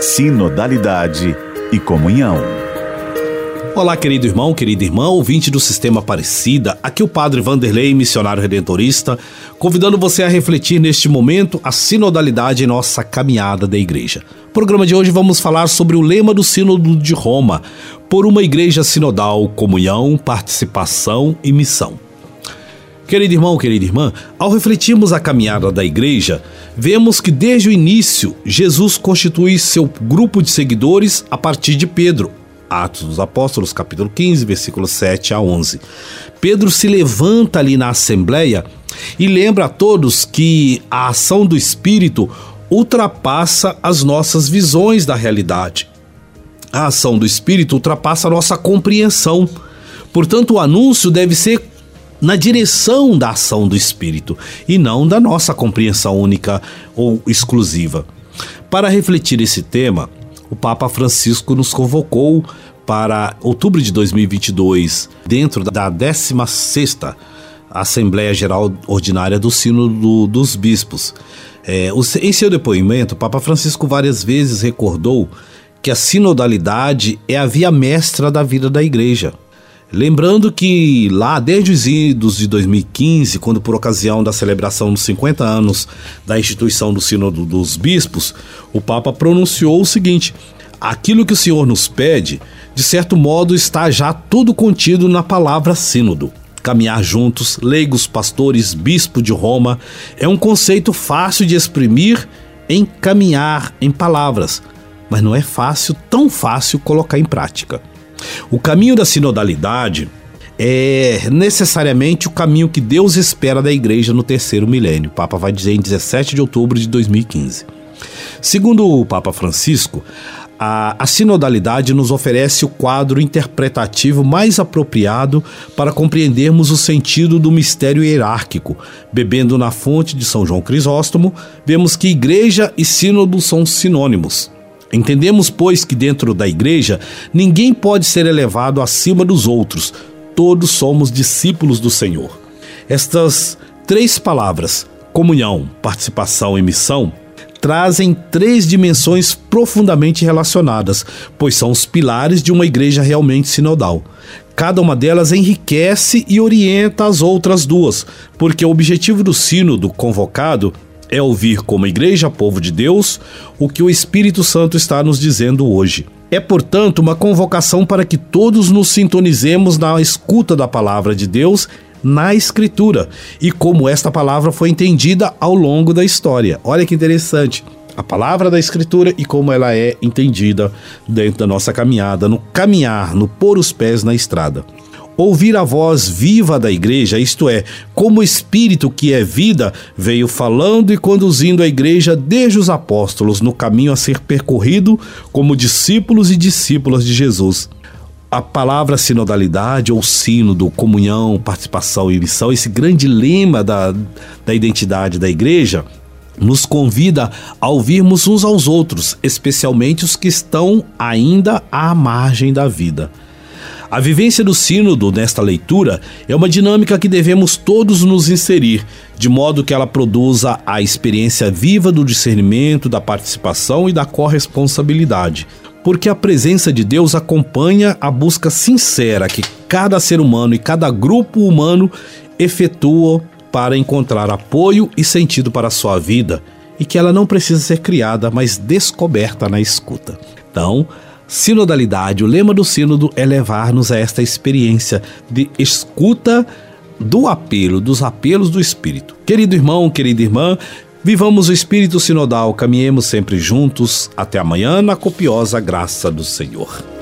sinodalidade e comunhão. Olá, querido irmão, querida irmã, ouvinte do Sistema Aparecida, aqui o Padre Vanderlei, missionário redentorista, convidando você a refletir neste momento a sinodalidade em nossa caminhada da igreja. No programa de hoje vamos falar sobre o lema do Sínodo de Roma, por uma igreja sinodal, comunhão, participação e missão. Querido irmão, querida irmã, ao refletirmos a caminhada da igreja, vemos que desde o início Jesus constitui seu grupo de seguidores a partir de Pedro. Atos dos Apóstolos, capítulo 15, versículos 7 a 11. Pedro se levanta ali na assembleia e lembra a todos que a ação do Espírito ultrapassa as nossas visões da realidade. A ação do Espírito ultrapassa a nossa compreensão. Portanto, o anúncio deve ser na direção da ação do Espírito e não da nossa compreensão única ou exclusiva. Para refletir esse tema, o Papa Francisco nos convocou para outubro de 2022, dentro da 16ª Assembleia Geral Ordinária do Sínodo dos Bispos. É, em seu depoimento, o Papa Francisco várias vezes recordou que a sinodalidade é a via mestra da vida da Igreja. Lembrando que lá desde os idos de 2015, quando por ocasião da celebração dos 50 anos da instituição do Sínodo dos Bispos, o Papa pronunciou o seguinte: aquilo que o Senhor nos pede, de certo modo está já tudo contido na palavra Sínodo. Caminhar juntos, leigos, pastores, bispo de Roma, é um conceito fácil de exprimir em caminhar em palavras, mas não é fácil, tão fácil colocar em prática. O caminho da sinodalidade é necessariamente o caminho que Deus espera da igreja no terceiro milênio. O Papa vai dizer em 17 de outubro de 2015. Segundo o Papa Francisco, a, a, sinodalidade nos oferece o quadro interpretativo mais apropriado para compreendermos o sentido do mistério hierárquico. Bebendo na fonte de São João Crisóstomo, vemos que igreja e sínodo são sinônimos. Entendemos, pois, que dentro da igreja ninguém pode ser elevado acima dos outros, todos somos discípulos do Senhor. Estas três palavras, comunhão, participação e missão, trazem três dimensões profundamente relacionadas, pois são os pilares de uma igreja realmente sinodal. Cada uma delas enriquece e orienta as outras duas, porque o objetivo do sínodo convocado é ouvir como igreja, povo de Deus, o que o Espírito Santo está nos dizendo hoje. É, portanto, uma convocação para que todos nos sintonizemos na escuta da palavra de Deus na Escritura e como esta palavra foi entendida ao longo da história. Olha que interessante. A palavra da Escritura e como ela é entendida dentro da nossa caminhada, no caminhar, no pôr os pés na estrada ouvir a voz viva da igreja, isto é, como o Espírito que é vida veio falando e conduzindo a igreja desde os apóstolos no caminho a ser percorrido como discípulos e discípulas de Jesus. A palavra sinodalidade ou sínodo, comunhão, participação e missão, esse grande lema da, da identidade da igreja, nos convida a ouvirmos uns aos outros, especialmente os que estão ainda à margem da vida. A vivência do Sínodo nesta leitura é uma dinâmica que devemos todos nos inserir, de modo que ela produza a experiência viva do discernimento, da participação e da corresponsabilidade. Porque a presença de Deus acompanha a busca sincera que cada ser humano e cada grupo humano efetua para encontrar apoio e sentido para a sua vida, e que ela não precisa ser criada, mas descoberta na escuta. Então, Sinodalidade, o lema do Sínodo é levar-nos a esta experiência de escuta do apelo, dos apelos do Espírito. Querido irmão, querida irmã, vivamos o Espírito Sinodal, caminhemos sempre juntos. Até amanhã, na copiosa graça do Senhor.